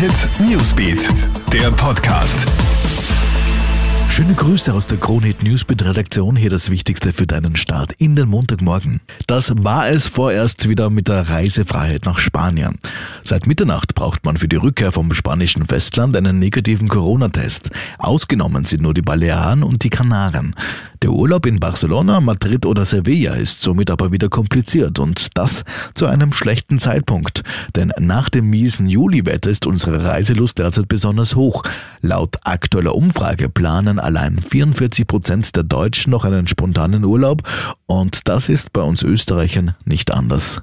Hit Newsbeat, der Podcast. Schöne Grüße aus der Kronhit Newsbeat Redaktion. Hier das Wichtigste für deinen Start in den Montagmorgen. Das war es vorerst wieder mit der Reisefreiheit nach Spanien. Seit Mitternacht braucht man für die Rückkehr vom spanischen Festland einen negativen Corona-Test. Ausgenommen sind nur die Balearen und die Kanaren. Der Urlaub in Barcelona, Madrid oder Sevilla ist somit aber wieder kompliziert und das zu einem schlechten Zeitpunkt. Denn nach dem miesen Juliwetter ist unsere Reiselust derzeit besonders hoch. Laut aktueller Umfrage planen allein 44 Prozent der Deutschen noch einen spontanen Urlaub und das ist bei uns Österreichern nicht anders.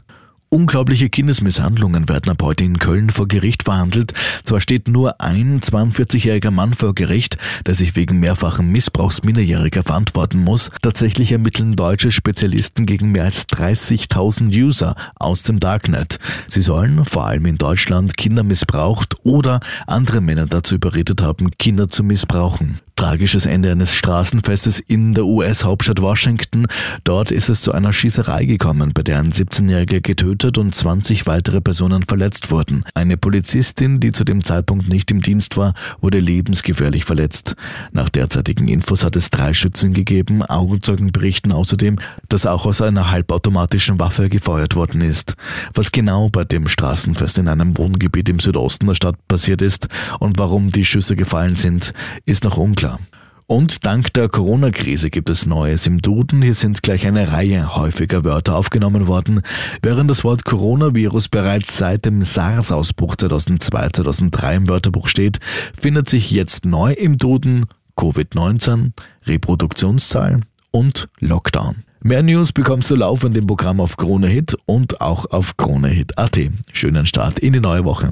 Unglaubliche Kindesmisshandlungen werden ab heute in Köln vor Gericht verhandelt. Zwar steht nur ein 42-jähriger Mann vor Gericht, der sich wegen mehrfachen Missbrauchs Minderjähriger verantworten muss. Tatsächlich ermitteln deutsche Spezialisten gegen mehr als 30.000 User aus dem Darknet. Sie sollen vor allem in Deutschland Kinder missbraucht oder andere Männer dazu überredet haben, Kinder zu missbrauchen. Tragisches Ende eines Straßenfestes in der US-Hauptstadt Washington. Dort ist es zu einer Schießerei gekommen, bei der ein 17-Jähriger getötet und 20 weitere Personen verletzt wurden. Eine Polizistin, die zu dem Zeitpunkt nicht im Dienst war, wurde lebensgefährlich verletzt. Nach derzeitigen Infos hat es drei Schützen gegeben. Augenzeugen berichten außerdem, dass auch aus einer halbautomatischen Waffe gefeuert worden ist. Was genau bei dem Straßenfest in einem Wohngebiet im Südosten der Stadt passiert ist und warum die Schüsse gefallen sind, ist noch unklar. Und dank der Corona-Krise gibt es Neues im Duden. Hier sind gleich eine Reihe häufiger Wörter aufgenommen worden. Während das Wort Coronavirus bereits seit dem SARS-Ausbruch 2002-2003 im Wörterbuch steht, findet sich jetzt neu im Duden Covid-19, Reproduktionszahl und Lockdown. Mehr News bekommst du laufend im Programm auf Krone Hit und auch auf KroneHit.at. Schönen Start in die neue Woche.